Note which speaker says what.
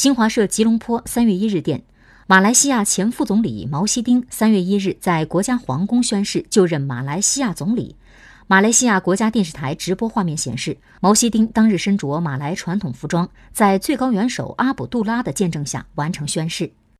Speaker 1: 新华社吉隆坡三月一日电，马来西亚前副总理毛希丁三月一日在国家皇宫宣誓就任马来西亚总理。马来西亚国家电视台直播画面显示，毛希丁当日身着马来传统服装，在最高元首阿卜杜拉的见证下完成宣誓。